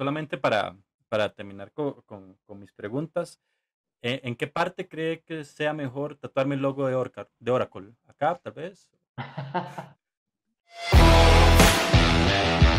solamente para, para terminar con, con, mis preguntas, ¿en, ¿en, qué parte cree que sea mejor tatuarme el logo de, de Oracle? ¿Acá, tal vez?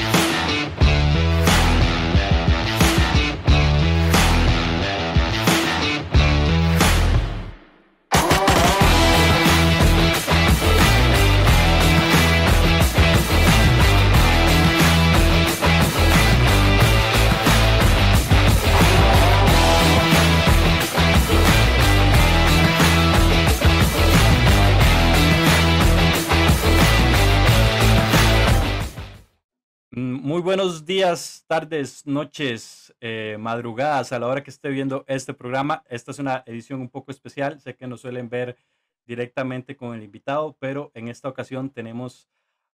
muy buenos días, tardes, noches, eh, madrugadas a la hora que esté viendo este programa. Esta es una edición un poco especial. Sé que no suelen ver directamente con el invitado, pero en esta ocasión tenemos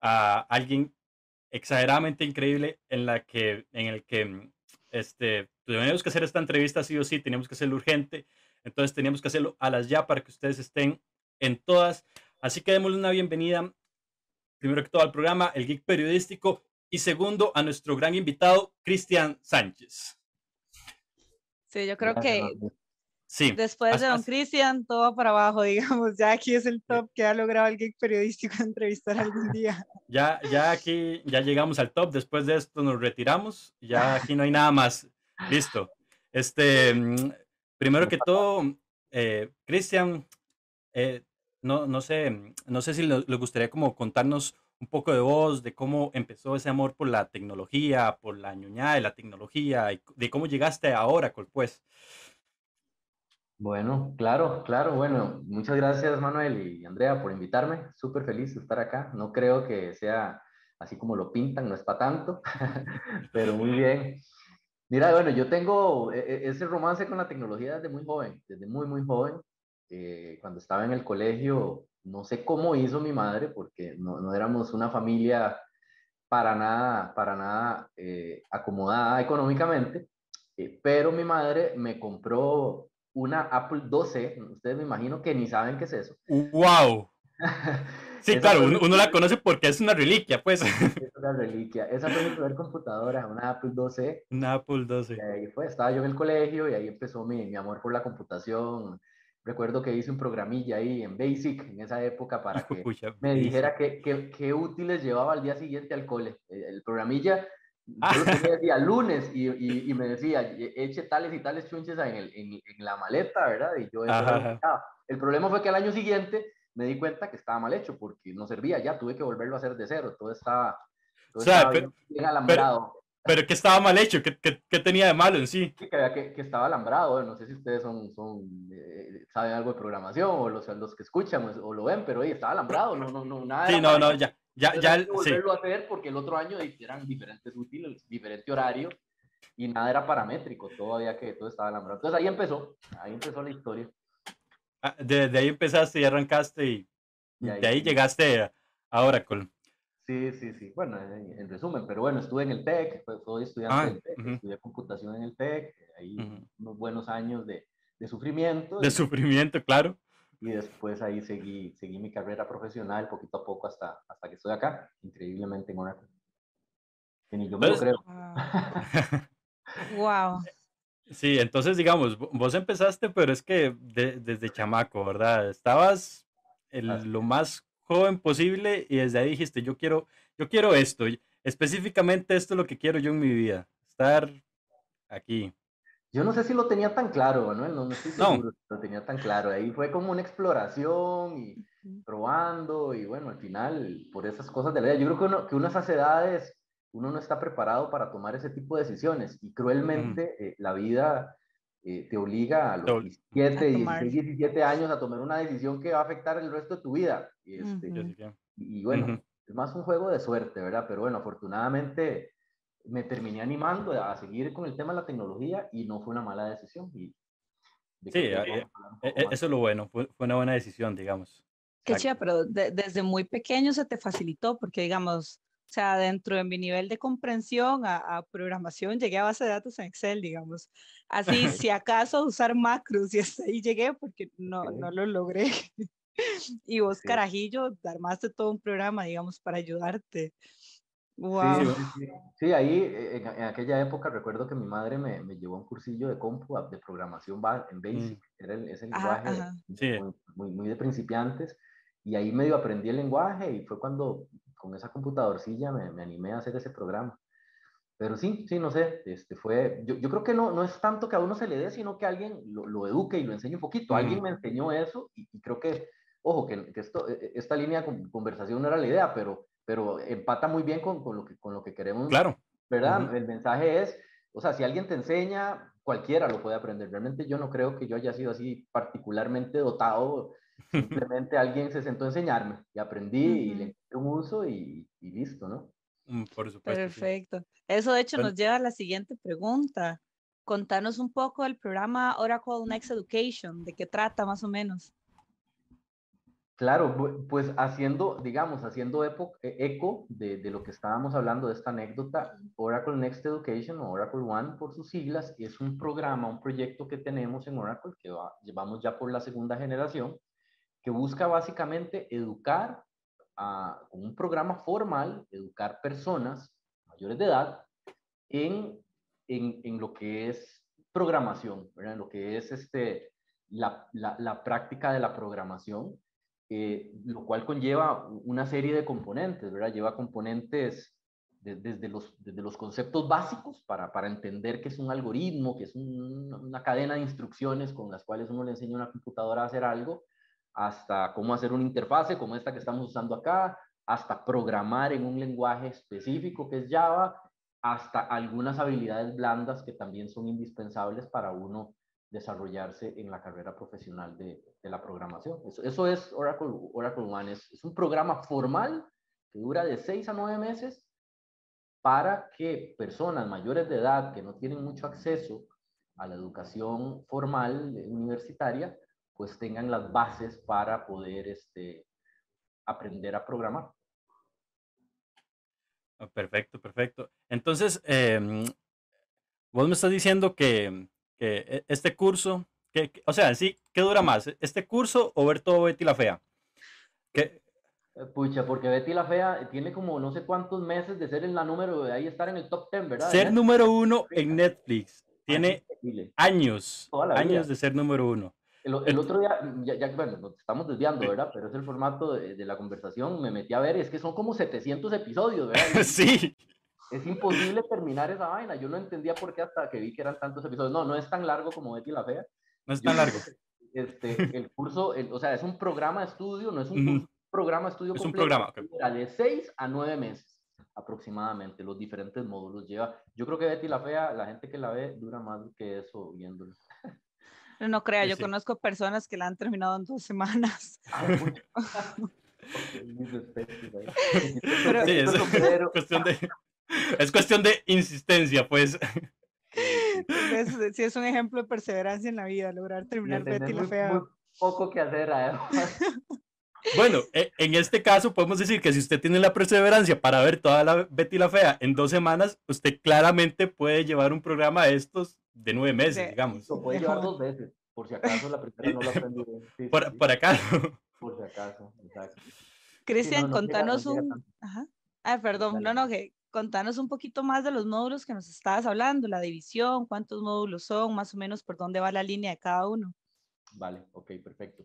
a alguien exageradamente increíble en la que, en el que mm, este, teníamos que hacer esta entrevista sí o sí, teníamos que hacerlo urgente. Entonces teníamos que hacerlo a las ya para que ustedes estén en todas. Así que démosle una bienvenida primero que todo al programa, el Geek Periodístico, y segundo a nuestro gran invitado, Cristian Sánchez. Sí, yo creo que sí. después de don Cristian, todo para abajo, digamos, ya aquí es el top que ha logrado el geek periodístico entrevistar algún día. Ya, ya aquí, ya llegamos al top, después de esto nos retiramos, ya aquí no hay nada más. Listo. Este, mm, primero que todo, eh, Cristian, eh, no, no sé, no sé si le gustaría como contarnos un poco de vos, de cómo empezó ese amor por la tecnología, por la ñoñada de la tecnología, y de cómo llegaste a Oracle, pues. Bueno, claro, claro. Bueno, muchas gracias Manuel y Andrea por invitarme. Súper feliz de estar acá. No creo que sea así como lo pintan, no es para tanto, pero muy bien. Mira, bueno, yo tengo e, e, ese romance con la tecnología desde muy joven, desde muy, muy joven. Eh, cuando estaba en el colegio, no sé cómo hizo mi madre, porque no, no éramos una familia para nada, para nada eh, acomodada económicamente, eh, pero mi madre me compró una Apple 12, ustedes me imagino que ni saben qué es eso. ¡Wow! Sí, claro, uno, la conoce porque es una reliquia, pues. Es una reliquia. Esa fue mi primera computadora, una Apple 12. Una Apple 12. ahí fue, estaba yo en el colegio y ahí empezó mi, mi amor por la computación, Recuerdo que hice un programilla ahí en Basic en esa época para que me dijera qué, qué, útiles llevaba al día siguiente al cole. El, programilla, yo lo tenía lunes y, y, me decía, eche tales y tales chunches en, el, en, la maleta, ¿verdad? Y yo El problema fue que al año siguiente me di cuenta que estaba mal hecho porque no servía ya, tuve que volverlo a hacer de cero, todo estaba, todo bien, alambrado. Pero que estaba mal hecho, ¿Qué, qué, tenía de malo en sí? Que, que, que estaba alambrado, no sé si ustedes son, son eh, saben algo de programación o los, los que escuchan pues, o, lo ven, pero oye, estaba alambrado, no, no, no, nada. Sí, no, no, ya, ya, ya. Sí. volverlo a hacer porque el otro año eran diferentes útiles, diferente horario y nada era paramétrico, todavía que todo estaba alambrado. Entonces ahí empezó, ahí empezó la historia. Ah, de, de, ahí empezaste y arrancaste y, de ahí llegaste a Oracle. Sí, sí, sí. Bueno, en, resumen, pero bueno, estuve en el TEC, soy estudiante ah, del TEC, estudié computación en el TEC, ahí unos buenos años de, de sufrimiento. De sufrimiento, claro. Y después ahí seguí, seguí mi carrera profesional poquito a poco hasta, hasta que estoy acá, increíblemente en Oracle. Que ni yo me lo creo. Wow. Sí, entonces digamos, vos empezaste, pero es que desde chamaco, ¿verdad? Estabas en lo más joven posible y desde ahí dijiste, yo quiero, yo quiero esto, específicamente esto es lo que quiero yo en mi vida, estar aquí. Yo no sé si lo tenía tan claro, Manuel, no, no estoy seguro si lo tenía tan claro. Ahí fue como una exploración y probando y bueno, al final, por esas cosas de la vida, yo creo que, uno, que uno a esas edades, uno no está preparado para tomar ese tipo de decisiones y cruelmente eh, la vida eh, te obliga a los 17, 16, 17 años a tomar una decisión que va a afectar el resto de tu vida. Y, este, y bueno, es más un juego de suerte, ¿verdad? Pero bueno, afortunadamente me terminé animando a seguir con el tema de la tecnología y no fue una mala decisión. Y sí, eh, eh, eso es lo bueno, fue, una buena decisión, digamos. Qué chido, pero desde muy pequeño se te facilitó, porque digamos, o sea, dentro de mi nivel de comprensión a, programación, llegué a base de datos en Excel, digamos. Así, si acaso usar macros y hasta ahí llegué porque no, no lo logré. y vos, carajillo, armaste todo un programa, digamos, para ayudarte. Sí, ahí en, aquella época recuerdo que mi madre me, me, llevó a un cursillo de compu, de programación en Basic, mm. era el, ese lenguaje Muy, muy, de principiantes, y ahí medio aprendí el lenguaje y fue cuando con esa computadorcilla me, me animé a hacer ese programa. Pero sí, sí, no sé, este fue, yo, yo, creo que no, no es tanto que a uno se le dé, sino que alguien lo, lo eduque y lo enseñe un poquito. Alguien me enseñó eso y, creo que, ojo, que, que esto, e, e, esta línea de conversación no era la idea, pero, pero empata muy bien con, con lo, que, con lo que queremos. Claro. ¿Verdad? El mensaje es, o sea, si alguien te enseña, cualquiera lo puede aprender. Realmente yo no creo que yo haya sido así particularmente dotado. Simplemente alguien se sentó a enseñarme y aprendí y le encontré un uso y, y listo, ¿no? Mm, por supuesto. Perfecto. Eso de hecho nos lleva a la siguiente pregunta. Contanos un poco del programa Oracle Next Education, de qué trata más o menos. Claro, pues haciendo, digamos, haciendo e, eco de, lo que estábamos hablando de esta anécdota, Oracle Next Education o Oracle One por sus siglas, es un programa, un proyecto que tenemos en Oracle, que llevamos ya por la segunda generación, que busca básicamente educar a, con un programa formal, educar personas mayores de edad en, en, en lo que es programación, en lo que es este, la, la, la práctica de la programación, eh, lo cual conlleva una serie de componentes, ¿verdad? Lleva componentes desde, los, desde los conceptos básicos para, para entender qué es un algoritmo, que es una cadena de instrucciones con las cuales uno le enseña a una computadora a hacer algo, hasta cómo hacer una interfase como esta que estamos usando acá, hasta programar en un lenguaje específico que es Java, hasta algunas habilidades blandas que también son indispensables para uno desarrollarse en la carrera profesional de, la programación. Eso, eso, es Oracle, Oracle One, es, un programa formal que dura de seis a nueve meses para que personas mayores de edad que no tienen mucho acceso a la educación formal universitaria pues tengan las bases para poder este, aprender a programar. Ah, perfecto, perfecto. Entonces, em, vos me estás diciendo que, que e, este curso, que, o sea, sí, ¿qué dura más? ¿Este curso o ver todo Betty la Fea? ¿Qué? Eh, pucha, porque Betty la Fea tiene como no sé cuántos meses de ser en la número, de ahí estar en el top 10, ¿verdad? Ser número uno en Netflix. Tiene años, años de ser número uno. El, otro día, ya, bueno, nos estamos desviando, ¿verdad? Pero es el formato de, la conversación, me metí a ver, es que son como 700 episodios, ¿verdad? sí. Es imposible terminar esa vaina. Yo no entendía por qué hasta que vi que eran tantos episodios. No, no es tan largo como Betty la Fea. No es tan largo. Este, el curso, o sea, es un programa de estudio, no es un programa de estudio es un programa. De 6 a 9 meses aproximadamente, los diferentes módulos lleva. Yo creo que Betty la Fea, la gente que la ve, dura más que eso viéndolo. No, crea, yo conozco personas que la han terminado en dos semanas. es, cuestión de, insistencia, pues. Sí, es un ejemplo de perseverancia en la vida, lograr terminar Betty la Fea. poco que hacer, además. Bueno, e, en este caso podemos decir que si usted tiene la perseverancia para ver toda la Betty la Fea en dos semanas, usted claramente puede llevar un programa de estos de nueve meses, digamos. Lo puede llevar dos veces, por si acaso la primera no lo aprendí por, por, acaso. Por si acaso, exacto. Cristian, contanos un... Ajá. Ah, perdón, no, no, que contanos un poquito más de los módulos que nos estabas hablando, la división, cuántos módulos son, más o menos por dónde va la línea de cada uno. Vale, ok, perfecto.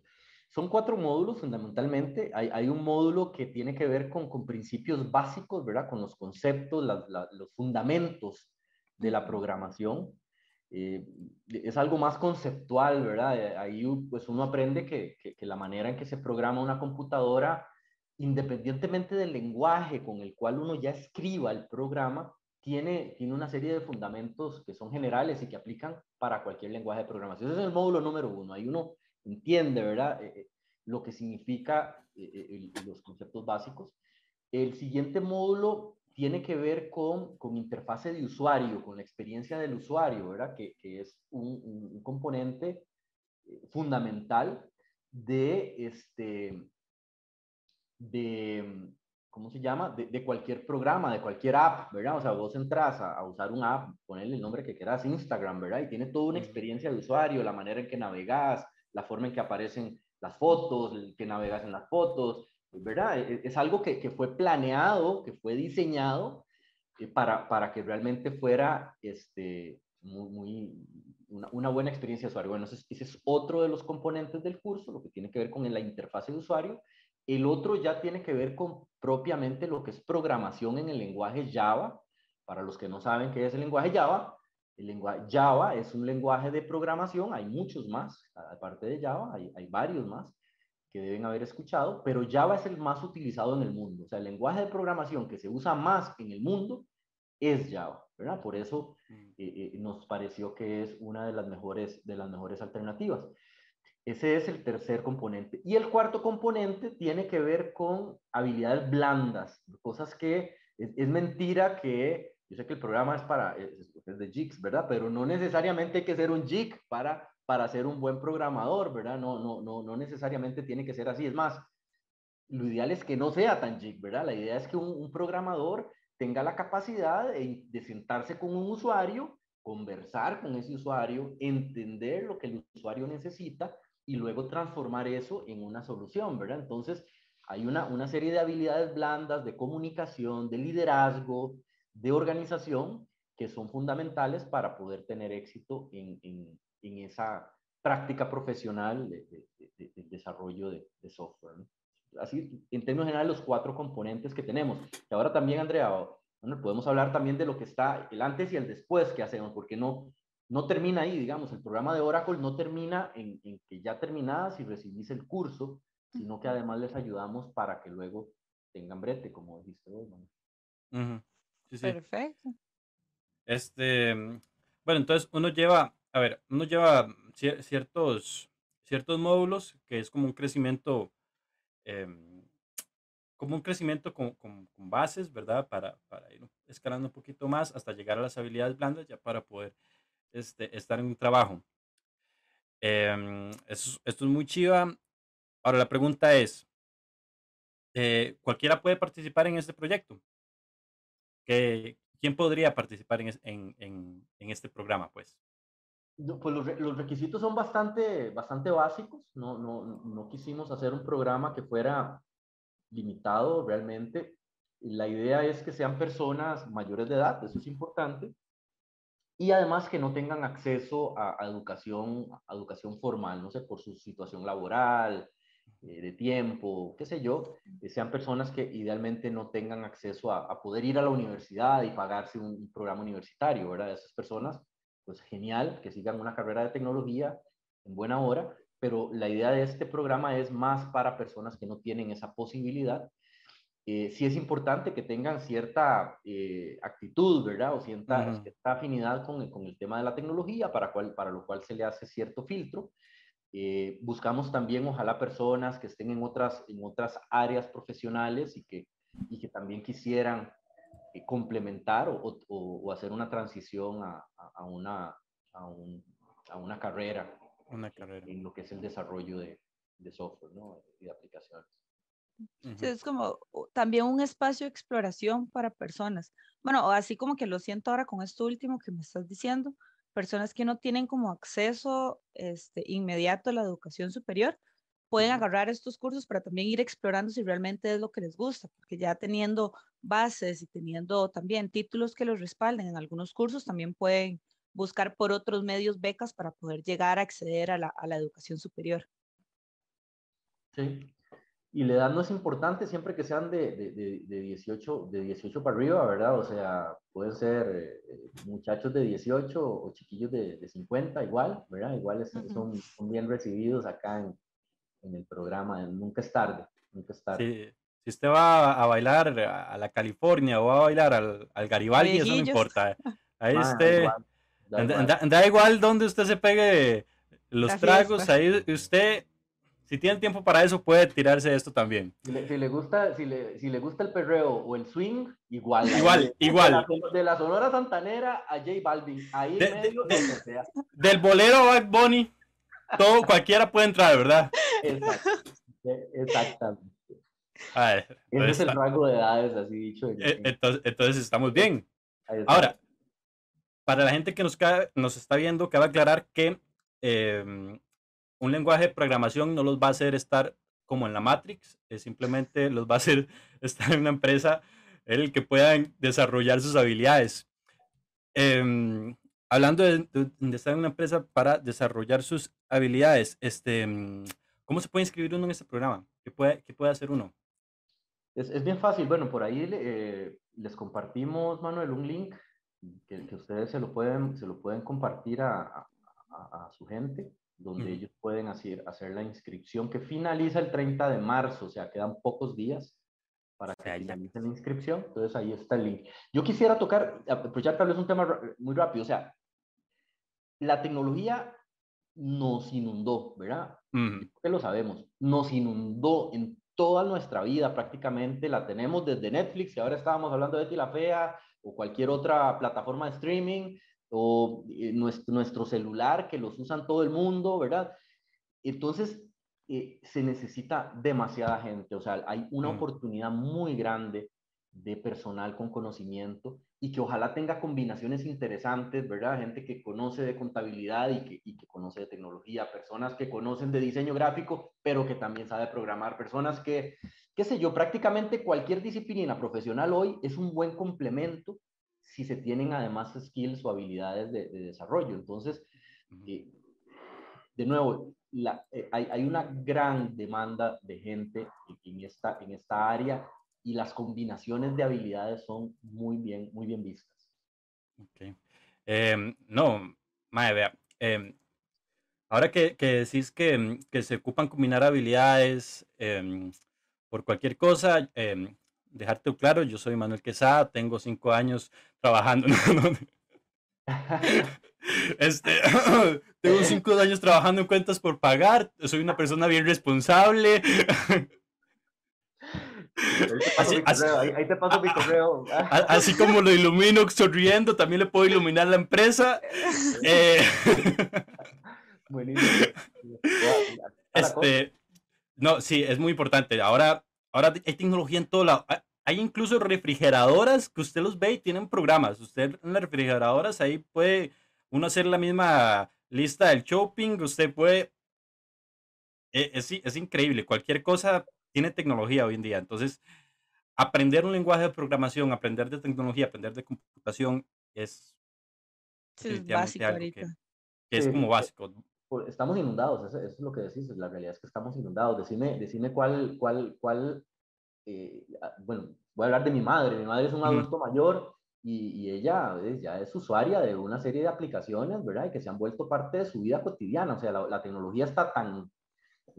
Son cuatro módulos fundamentalmente. Hay, hay, un módulo que tiene que ver con, con principios básicos, ¿verdad? Con los conceptos, los fundamentos de la programación. Eh, es algo más conceptual, ¿verdad? Eh, ahí pues uno aprende que, que, la manera en que se programa una computadora, independientemente del lenguaje con el cual uno ya escriba el programa, tiene, tiene una serie de fundamentos que son generales y que aplican para cualquier lenguaje de programación. Ese es el módulo número uno. Ahí uno entiende, ¿verdad? Eh, lo que significa los conceptos básicos. El siguiente módulo tiene que ver con, con interfase de usuario, con la experiencia del usuario, ¿verdad? Que, que es un, un, componente fundamental de, este, de, ¿cómo se llama? De, de, cualquier programa, de cualquier app, ¿verdad? O sea, vos entras a, a, usar un app, ponerle el nombre que quieras, Instagram, ¿verdad? Y tiene toda una experiencia de usuario, la manera en que navegas, la forma en que aparecen las fotos, el que navegas en las fotos, ¿verdad? E, es algo que, fue planeado, que fue diseñado eh, para, para que realmente fuera este, muy, una, buena experiencia de usuario. Bueno, ese, es otro de los componentes del curso, lo que tiene que ver con la interfase de usuario. El otro ya tiene que ver con propiamente lo que es programación en el lenguaje Java. Para los que no saben qué es el lenguaje Java, el lenguaje Java es un lenguaje de programación, hay muchos más, aparte de Java, hay varios más que deben haber escuchado, pero Java es el más utilizado en el mundo. O sea, el lenguaje de programación que se usa más en el mundo es Java, ¿verdad? Por eso mm. eh, eh, nos pareció que es una de las mejores, de las mejores alternativas. Ese es el tercer componente. Y el cuarto componente tiene que ver con habilidades blandas, cosas que es, mentira que, yo sé que el programa es para, es, de JIX, ¿verdad? Pero no necesariamente hay que ser un JIC para, para ser un buen programador, ¿verdad? No, no, no, no necesariamente tiene que ser así. Es más, lo ideal es que no sea tan JIC, ¿verdad? La idea es que un programador tenga la capacidad de, sentarse con un usuario, conversar con ese usuario, entender lo que el usuario necesita y luego transformar eso en una solución, ¿verdad? Entonces, hay una, una serie de habilidades blandas de comunicación, de liderazgo, de organización, que son fundamentales para poder tener éxito en, en esa práctica profesional de, de, de, desarrollo de, software. ¿no? así, en términos generales, los cuatro componentes que tenemos. Y ahora también, Andrea, bueno, podemos hablar también de lo que está el antes y el después que hacemos, porque no, no termina ahí, digamos, el programa de Oracle no termina en, que ya terminadas y recibís el curso, sino que además les ayudamos para que luego tengan brete, como dijiste vos, Perfecto. Este, bueno, entonces uno lleva, a ver, uno lleva ciertos, ciertos módulos que es como un crecimiento Em, como un crecimiento con, con, bases, ¿verdad? Para, para, ir escalando un poquito más hasta llegar a las habilidades blandas ya para poder este, estar en un trabajo. Eh, esto, es muy chiva. Ahora la pregunta es, eh, ¿cualquiera puede participar en este proyecto? ¿Qué, ¿Quién podría participar en, en, en, en este programa, pues? Pues los, requisitos son bastante, bastante básicos. No, no, no quisimos hacer un programa que fuera limitado realmente. La idea es que sean personas mayores de edad, eso es importante. Y además que no tengan acceso a, educación, educación formal, no sé, por su situación laboral, eh, de tiempo, qué sé yo, sean personas que idealmente no tengan acceso a, a, poder ir a la universidad y pagarse un, un programa universitario, ¿verdad? Esas personas pues genial, que sigan una carrera de tecnología en buena hora, pero la idea de este programa es más para personas que no tienen esa posibilidad. Eh, sí es importante que tengan cierta eh, actitud, ¿verdad? O cierta, afinidad con el, con el, tema de la tecnología, para, cual, para lo cual se le hace cierto filtro. Eh, buscamos también, ojalá, personas que estén en otras, en otras áreas profesionales y que, y que también quisieran complementar o, o, hacer una transición a, a, una, a, un, a, una carrera, una carrera en lo que es el desarrollo de, de software ¿no? y de aplicaciones. Sí, es como también un espacio de exploración para personas. Bueno, así como que lo siento ahora con esto último que me estás diciendo, personas que no tienen como acceso este, inmediato a la educación superior, pueden agarrar estos cursos para también ir explorando si realmente es lo que les gusta, porque ya teniendo bases y teniendo también títulos que los respalden en algunos cursos, también pueden buscar por otros medios becas para poder llegar a acceder a la, a la educación superior. Sí, y la edad no es importante siempre que sean de, de, de, 18, de 18 para arriba, ¿verdad? O sea, pueden ser eh, muchachos de 18 o chiquillos de, 50, igual, ¿verdad? Igual son, son bien recibidos acá en, en el programa, nunca es tarde, nunca es tarde. Si usted va a bailar a la California o va a bailar al, al Garibaldi, eso no importa. Ahí usted, da, igual. donde usted se pegue los tragos, ahí usted, si tiene tiempo para eso, puede tirarse esto también. Si le, gusta, si le, si le gusta el perreo o el swing, igual. Igual, igual. De la, Sonora Santanera a J Balvin, ahí en medio, sea. Del bolero a Bad Bunny todo, cualquiera puede entrar, ¿verdad? Exactamente. Ese es el rango de edades, así dicho. E, entonces, entonces estamos bien. Ahora, para la gente que nos, nos está viendo, cabe aclarar que em, un lenguaje de programación no los va a hacer estar como en la Matrix, simplemente los va a hacer estar en una empresa el que puedan desarrollar sus habilidades. Em, hablando de, estar en una empresa para desarrollar sus habilidades, este, mm, ¿cómo se puede inscribir uno en este programa? ¿Qué puede, qué puede hacer uno? Es, es bien fácil. Bueno, por ahí eh, les compartimos, Manuel, un link que, que, ustedes se lo pueden, se lo pueden compartir a, a, a su gente, donde ellos pueden hacer, hacer la inscripción que finaliza el 30 de marzo, o sea, quedan pocos días para que finalicen la inscripción. Entonces ahí está el link. Yo quisiera tocar, aprovechar tal vez un tema muy rápido, o sea, la tecnología nos inundó, ¿verdad? Que lo sabemos, nos inundó en toda nuestra vida prácticamente, la tenemos desde Netflix, y ahora estábamos hablando de Betty la Fea, o cualquier otra plataforma de streaming, o eh, nuestro, nuestro, celular que los usan todo el mundo, ¿verdad? Entonces, eh, se necesita demasiada gente, o sea, hay una oportunidad muy grande de personal con conocimiento y que ojalá tenga combinaciones interesantes, ¿verdad? Gente que conoce de contabilidad y que, y que, conoce de tecnología, personas que conocen de diseño gráfico, pero que también sabe programar, personas que, qué sé yo, prácticamente cualquier disciplina profesional hoy es un buen complemento si se tienen además skills o habilidades de, desarrollo. Entonces, eh, de nuevo, la, eh, hay, hay, una gran demanda de gente en esta, en esta área y las combinaciones de habilidades son muy bien, muy bien vistas. Okay. Em, no, madre, vea, em, ahora que, que, decís que, que, se ocupan combinar habilidades em, por cualquier cosa, dejarte claro, yo soy Manuel Quesada, tengo cinco años trabajando. este, tengo cinco años trabajando en cuentas por pagar, soy una persona bien responsable. Ahí te paso mi correo. Así como lo ilumino sonriendo, también le puedo iluminar la empresa. Eh, Buenísimo. Este, no, sí, es muy importante. Ahora, ahora hay tecnología en todo lado. Hay incluso refrigeradoras que usted los ve y tienen programas. Usted en las refrigeradoras ahí puede uno hacer la misma lista del shopping. Usted puede. Eh, es, es increíble. Cualquier cosa tiene tecnología hoy en día. Entonces, aprender un lenguaje de programación, aprender de tecnología, aprender de computación es, es básico ahorita. Que, es como básico. Estamos inundados, eso, es lo que decís, la realidad es que estamos inundados. Decime, decime cuál, cuál, cuál, eh, bueno, voy a hablar de mi madre, mi madre es un adulto mayor y, y, ella es, ya es usuaria de una serie de aplicaciones, ¿verdad? Y que se han vuelto parte de su vida cotidiana, o sea, la, la tecnología está tan,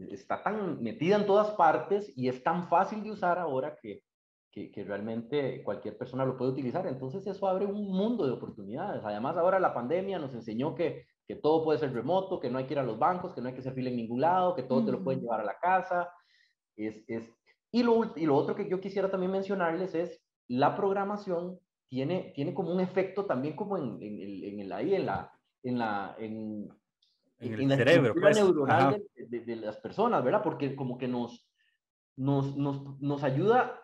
está tan metida en todas partes y es tan fácil de usar ahora que, que, realmente cualquier persona lo puede utilizar. Entonces eso abre un mundo de oportunidades. Además ahora la pandemia nos enseñó que, que todo puede ser remoto, que no hay que ir a los bancos, que no hay que hacer fila en ningún lado, que todo te lo pueden llevar a la casa. Es, es... Y, lo, y lo otro que yo quisiera también mencionarles es la programación tiene, tiene como un efecto también como en, en, el, en el, ahí en la, en la, en, en el cerebro, pues. neuronal de, las personas, ¿verdad? Porque como que nos, nos, nos, nos ayuda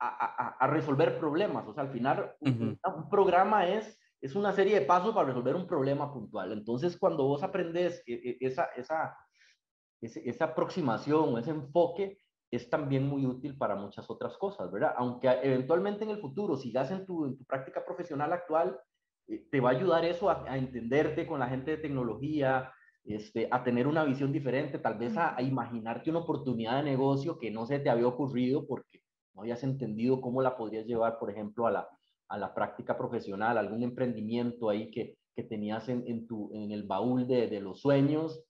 a, a, resolver problemas. O sea, al final, un, programa es, es una serie de pasos para resolver un problema puntual. Entonces, cuando vos aprendes e, e, esa, esa, esa aproximación, ese enfoque, es también muy útil para muchas otras cosas, ¿verdad? Aunque eventualmente en el futuro sigas en tu, en tu práctica profesional actual, eh, te va a ayudar eso a, a, entenderte con la gente de tecnología, este, a tener una visión diferente, tal vez a, imaginarte una oportunidad de negocio que no se te había ocurrido porque no habías entendido cómo la podrías llevar, por ejemplo, a la, a la práctica profesional, algún emprendimiento ahí que, que tenías en, en, tu, en el baúl de, de, los sueños.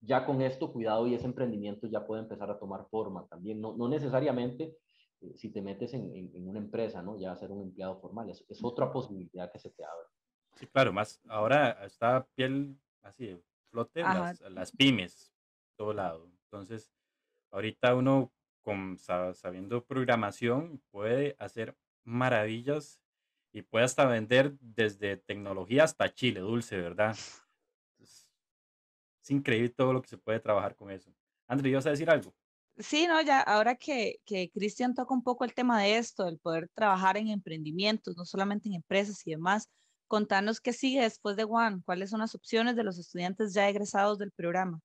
Ya con esto, cuidado, y ese emprendimiento ya puede empezar a tomar forma también. No, no necesariamente eh, si te metes en, en, una empresa, ¿no? Ya ser un empleado formal, es, es otra posibilidad que se te abre. Sí, claro, más ahora está piel así, flote las, las, pymes, todo lado. Entonces, ahorita uno con, sabiendo programación puede hacer maravillas y puede hasta vender desde tecnología hasta chile dulce, ¿verdad? Es, increíble todo lo que se puede trabajar con eso. André, ¿vas a decir algo? Sí, no, ya ahora que, que Cristian toca un poco el tema de esto, el poder trabajar en emprendimientos, no solamente en empresas y demás, Contanos qué sigue después de One, cuáles son las opciones de los estudiantes ya egresados del programa.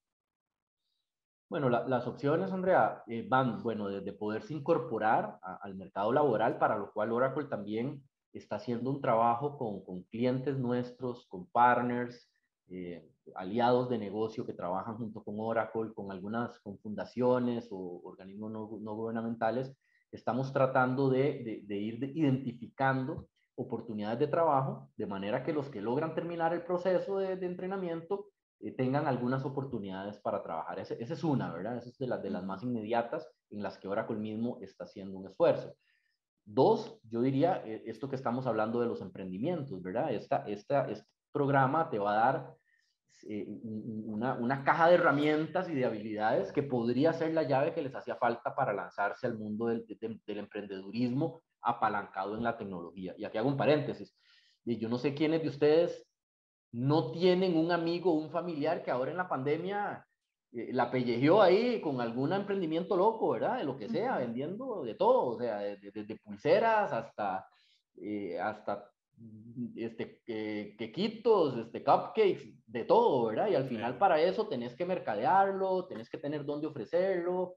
Bueno, las opciones, Andrea, eh, van, bueno, desde poderse incorporar al mercado laboral, para lo cual Oracle también está haciendo un trabajo con, con clientes nuestros, con partners, eh, aliados de negocio que trabajan junto con Oracle, con algunas con fundaciones o organismos no, no gubernamentales. Estamos tratando de, de, ir identificando oportunidades de trabajo, de manera que los que logran terminar el proceso de, de entrenamiento eh, tengan algunas oportunidades para trabajar. Esa es una, ¿verdad? Esa es de, las de las más inmediatas en las que Oracle mismo está haciendo un esfuerzo. Dos, yo diría, eh, esto que estamos hablando de los emprendimientos, ¿verdad? Esta, esta, este programa te va a dar eh, una, una, caja de herramientas y de habilidades que podría ser la llave que les hacía falta para lanzarse al mundo del, del emprendedurismo apalancado en la tecnología. Y aquí hago un paréntesis. Yo no sé quiénes de ustedes no tienen un amigo un familiar que ahora en la pandemia eh, la pellejeó ahí con algún emprendimiento loco, ¿verdad? De lo que sea, vendiendo de todo, o sea, desde pulseras hasta, eh, hasta este, quequitos, este, cupcakes, de todo, ¿verdad? Y al final para eso tenés que mercadearlo, tenés que tener dónde ofrecerlo.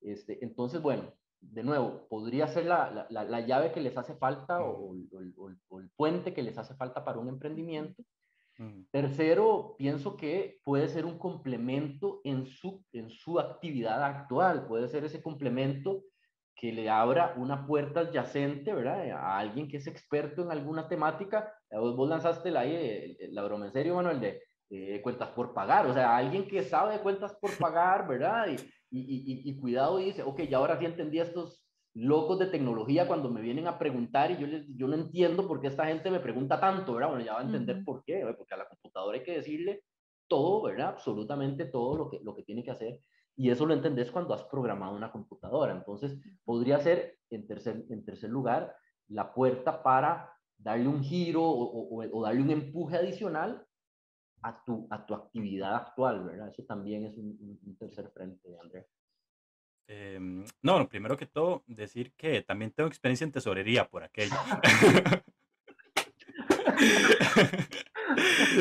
Este, entonces, bueno, de nuevo, podría ser la, la, la llave que les hace falta o, o, el puente que les hace falta para un emprendimiento. Tercero, pienso que puede ser un complemento en su, en su actividad actual, puede ser ese complemento que le abra una puerta adyacente, ¿verdad? A alguien que es experto en alguna temática. Vos, vos lanzaste la, la broma en serio, Manuel, de, cuentas por pagar, o sea, alguien que sabe de cuentas por pagar, ¿verdad? Y, y, y, y cuidado y dice, ok, ya ahora sí entendí estos locos de tecnología cuando me vienen a preguntar y yo, les, yo no entiendo por qué esta gente me pregunta tanto, ¿verdad? Bueno, ya va a entender por qué, porque a la computadora hay que decirle todo, ¿verdad? Absolutamente todo lo que, lo que tiene que hacer. Y eso lo entendés cuando has programado una computadora. Entonces, podría ser, en tercer, en tercer lugar, la puerta para darle un giro o, o, darle un empuje adicional a tu, a tu actividad actual, ¿verdad? Eso también es un, un tercer frente, Andrea. Em, no, primero que todo, decir que también tengo experiencia en tesorería por aquello.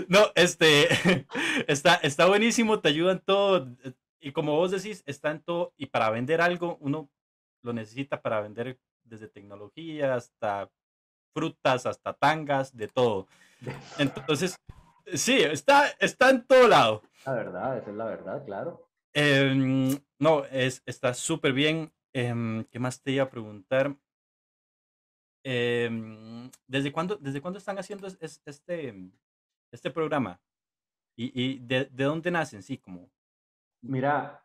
no, este, está, está buenísimo, te ayuda en todo. Y como vos decís, está en todo. Y para vender algo, uno lo necesita para vender desde tecnología hasta frutas, hasta tangas, de todo. Entonces, sí, está, está en todo lado. La verdad, esa es la verdad, claro. Em, no, es, está súper bien. Em, ¿qué más te iba a preguntar? Em, ¿desde, cuándo, ¿Desde cuándo están haciendo este, este programa? ¿Y, y de, de, dónde nacen? Sí, como... Mira,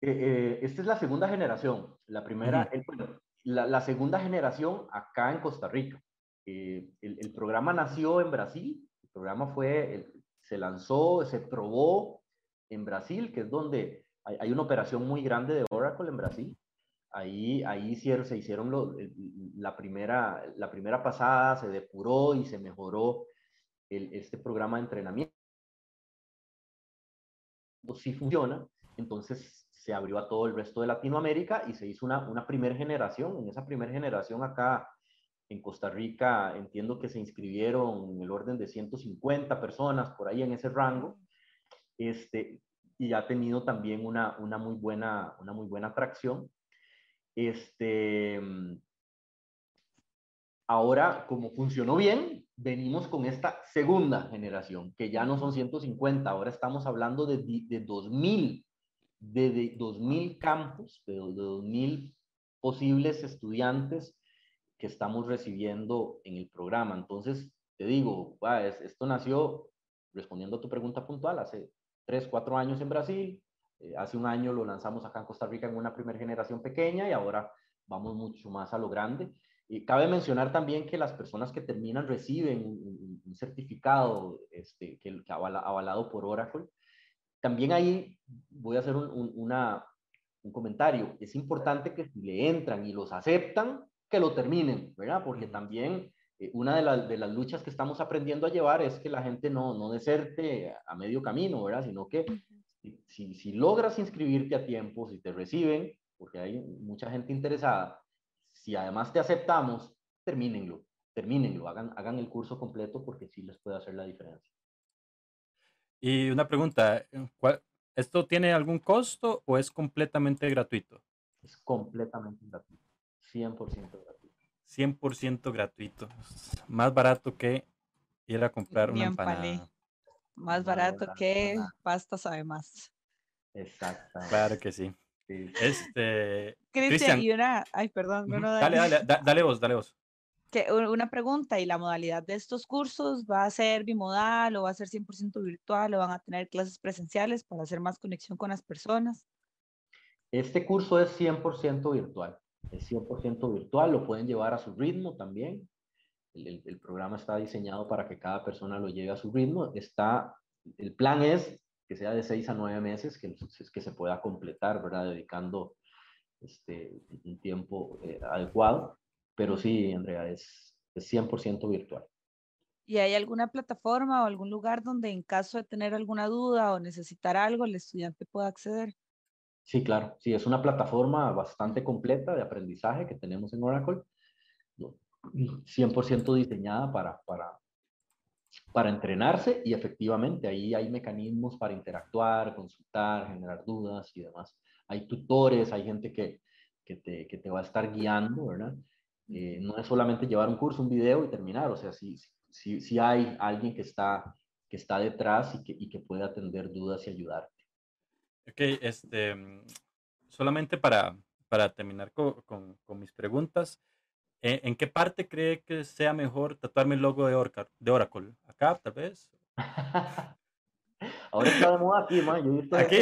eh, eh, esta es la segunda generación. La primera, la, la, segunda generación acá en Costa Rica. Eh, el, el, programa nació en Brasil. Programa fue, se lanzó, se probó en Brasil, que es donde hay, una operación muy grande de Oracle en Brasil. Ahí, ahí se hicieron la, primera, la primera pasada, se depuró y se mejoró este programa de entrenamiento. Sí funciona, entonces se abrió a todo el resto de Latinoamérica y se hizo una, una primera generación. En esa primera generación acá en Costa Rica entiendo que se inscribieron en el orden de 150 personas, por ahí en ese rango este, y ha tenido también una, una, muy, buena, una muy buena atracción. Este, ahora, como funcionó bien, venimos con esta segunda generación, que ya no son 150, ahora estamos hablando de, de 2000, de, de 2000 campos, de, de 2000 posibles estudiantes que estamos recibiendo en el programa. Entonces, te digo, esto nació, respondiendo a tu pregunta puntual, hace tres, cuatro años en Brasil. Eh, hace un año lo lanzamos acá en Costa Rica en una primera generación pequeña y ahora vamos mucho más a lo grande. Y cabe mencionar también que las personas que terminan reciben un, certificado este, que, que avalado por Oracle. También ahí voy a hacer un, un comentario. Es importante que si le entran y los aceptan, que lo terminen, ¿verdad? Porque también eh, una de, de, las luchas que estamos aprendiendo a llevar es que la gente no, no deserte a medio camino, ¿verdad? Sino que si, si, logras inscribirte a tiempo, si te reciben, porque hay mucha gente interesada, si además te aceptamos, termínenlo, termínenlo, hagan, hagan el curso completo porque sí les puede hacer la diferencia. Y una pregunta, ¿cuál, ¿Esto tiene algún costo o es completamente gratuito? Es completamente gratuito, 100% gratuito. 100% gratuito. Más barato que ir a comprar una empanada. Más barato que pastas además. Exacto. Claro que sí. Este, Cristian, y una, ay, perdón, dale, dale, dale vos, dale vos. Que, una pregunta, ¿y la modalidad de estos cursos va a ser bimodal o va a ser 100% virtual o van a tener clases presenciales para hacer más conexión con las personas? Este curso es 100% virtual, es 100% virtual, lo pueden llevar a su ritmo también. El, programa está diseñado para que cada persona lo lleve a su ritmo. Está, el plan es que sea de seis a nueve meses, que, que se pueda completar, ¿verdad? Dedicando este, un tiempo eh, adecuado. Pero sí, Andrea, es, es 100% virtual. ¿Y hay alguna plataforma o algún lugar donde en caso de tener alguna duda o necesitar algo, el estudiante pueda acceder? Sí, claro. Sí, es una plataforma bastante completa de aprendizaje que tenemos en Oracle, 100% diseñada para, para, para entrenarse y efectivamente ahí hay mecanismos para interactuar, consultar, generar dudas y demás. Hay tutores, hay gente que, que, te, que te, va a estar guiando, ¿verdad? Eh, no es solamente llevar un curso, un video y terminar, o sea, sí, sí, sí hay alguien que está, que está detrás y que, y que puede atender dudas y ayudarte. Ok, este, solamente para, para terminar con, con, con mis preguntas, ¿En, ¿En, qué parte cree que sea mejor tatuarme el logo de, Oracle? De Oracle? ¿Acá, tal vez? Ahora está de moda aquí, man. Yo visto aquí.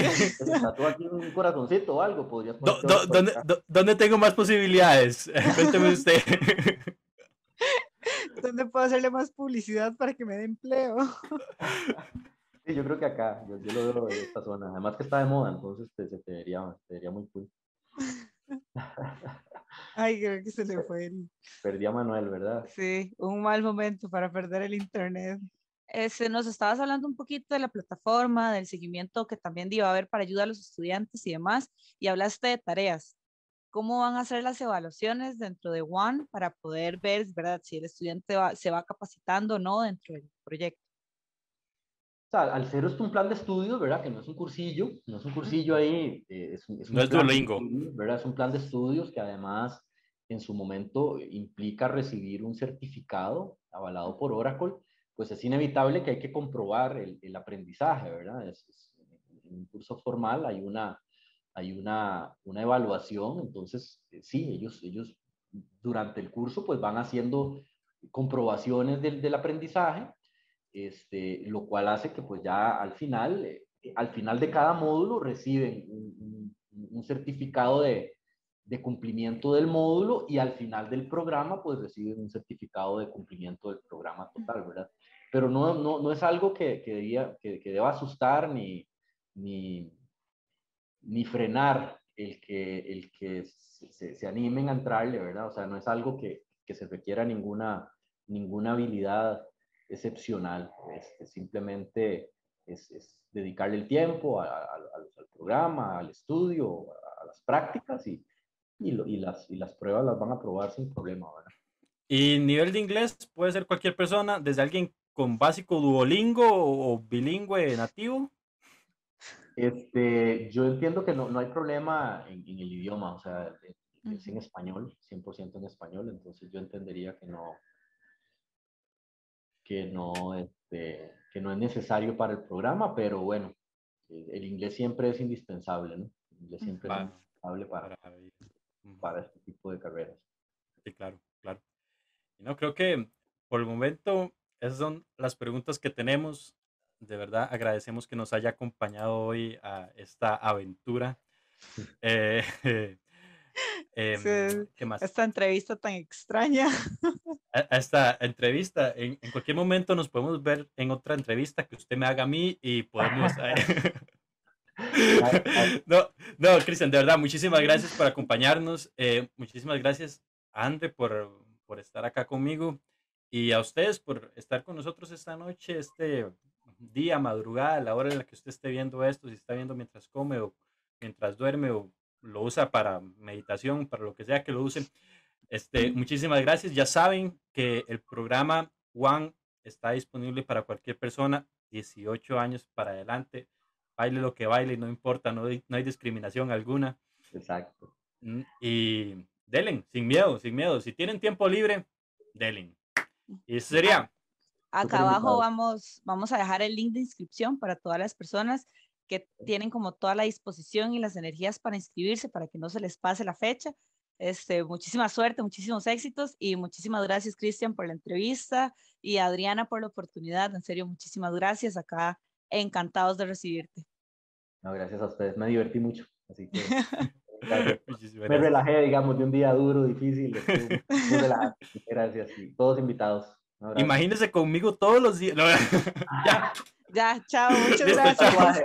Tatúa aquí un corazoncito o algo. Podrías do, do, ¿dónde, do, ¿Dónde tengo más posibilidades? Cuénteme usted. ¿Dónde puedo hacerle más publicidad para que me dé empleo? Sí, yo creo que acá. Yo, yo lo veo en esta zona. Además que está de moda, entonces te, se te vería, te vería muy cool. Ay, creo que se le fue el... Perdí a Manuel, ¿verdad? Sí, un mal momento para perder el internet. Este, nos estabas hablando un poquito de la plataforma, del seguimiento que también iba a haber para ayudar a los estudiantes y demás, y hablaste de tareas. ¿Cómo van a ser las evaluaciones dentro de One para poder ver, ¿verdad?, si el estudiante se va capacitando o no dentro del proyecto? Al ser esto un plan de estudios, ¿verdad? Que no es un cursillo, no es un cursillo ahí, eh, es, es, un no es Duolingo. ¿verdad? Es un plan de estudios que además en su momento implica recibir un certificado avalado por Oracle, pues es inevitable que hay que comprobar el, el aprendizaje, ¿verdad? Es, en un curso formal hay una, hay una, una evaluación, entonces eh, sí, ellos, ellos durante el curso pues van haciendo comprobaciones del, del aprendizaje este, lo cual hace que pues ya al final, eh, al final de cada módulo reciben un, un, certificado de, de, cumplimiento del módulo y al final del programa pues reciben un certificado de cumplimiento del programa total, ¿verdad? Pero no, no, no es algo que, que, debía, que, que, deba asustar ni, ni, ni frenar el que, el que se, se, animen a entrarle, ¿verdad? O sea, no es algo que, que se requiera ninguna, ninguna habilidad excepcional. Este, simplemente es, es, dedicarle el tiempo a, a, al programa, al estudio, a, las prácticas y, y, lo, y, las, y las pruebas las van a probar sin problema. ¿verdad? Y nivel de inglés puede ser cualquier persona, desde alguien con básico Duolingo o bilingüe nativo. Este, yo entiendo que no, no hay problema en, en, el idioma, o sea, es en español, 100% en español, entonces yo entendería que no, que no, este, que no es necesario para el programa, pero bueno, el inglés siempre es indispensable, ¿no? El inglés siempre es indispensable para, para, este tipo de carreras. Sí, claro, claro. Y no, creo que por el momento esas son las preguntas que tenemos. De verdad, agradecemos que nos haya acompañado hoy a esta aventura. Eh, Eh, ¿Qué más? Esta entrevista tan extraña. esta entrevista, en, en, cualquier momento nos podemos ver en otra entrevista que usted me haga a mí y podemos... no, no, Cristian, de verdad, muchísimas gracias por acompañarnos. Eh, muchísimas gracias, André, por, por estar acá conmigo y a ustedes por estar con nosotros esta noche, este día, madrugada, la hora en la que usted esté viendo esto, si está viendo mientras come o mientras duerme o lo usa para meditación, para lo que sea que lo use. Este, muchísimas gracias. Ya saben que el programa One está disponible para cualquier persona, 18 años para adelante. baile lo que baile, no importa, no hay, no hay discriminación alguna. Exacto. Mm, Y delen, sin miedo, sin miedo. Si tienen tiempo libre, delen. Y eso sería. Acá abajo vamos, vamos a dejar el link de inscripción para todas las personas que tienen como toda la disposición y las energías para inscribirse, para que no se les pase la fecha. Este, muchísima suerte, muchísimos éxitos y muchísimas gracias, Cristian, por la entrevista y Adriana por la oportunidad. En serio, muchísimas gracias. Acá encantados de recibirte. No, gracias a ustedes. Me divertí mucho. Así que me relajé, digamos, de un día duro, difícil. estuvo muy relajante. Gracias. Y todos invitados. Abrazo. Imagínense conmigo todos los días. No, ya. Ya, chao, muchas gracias.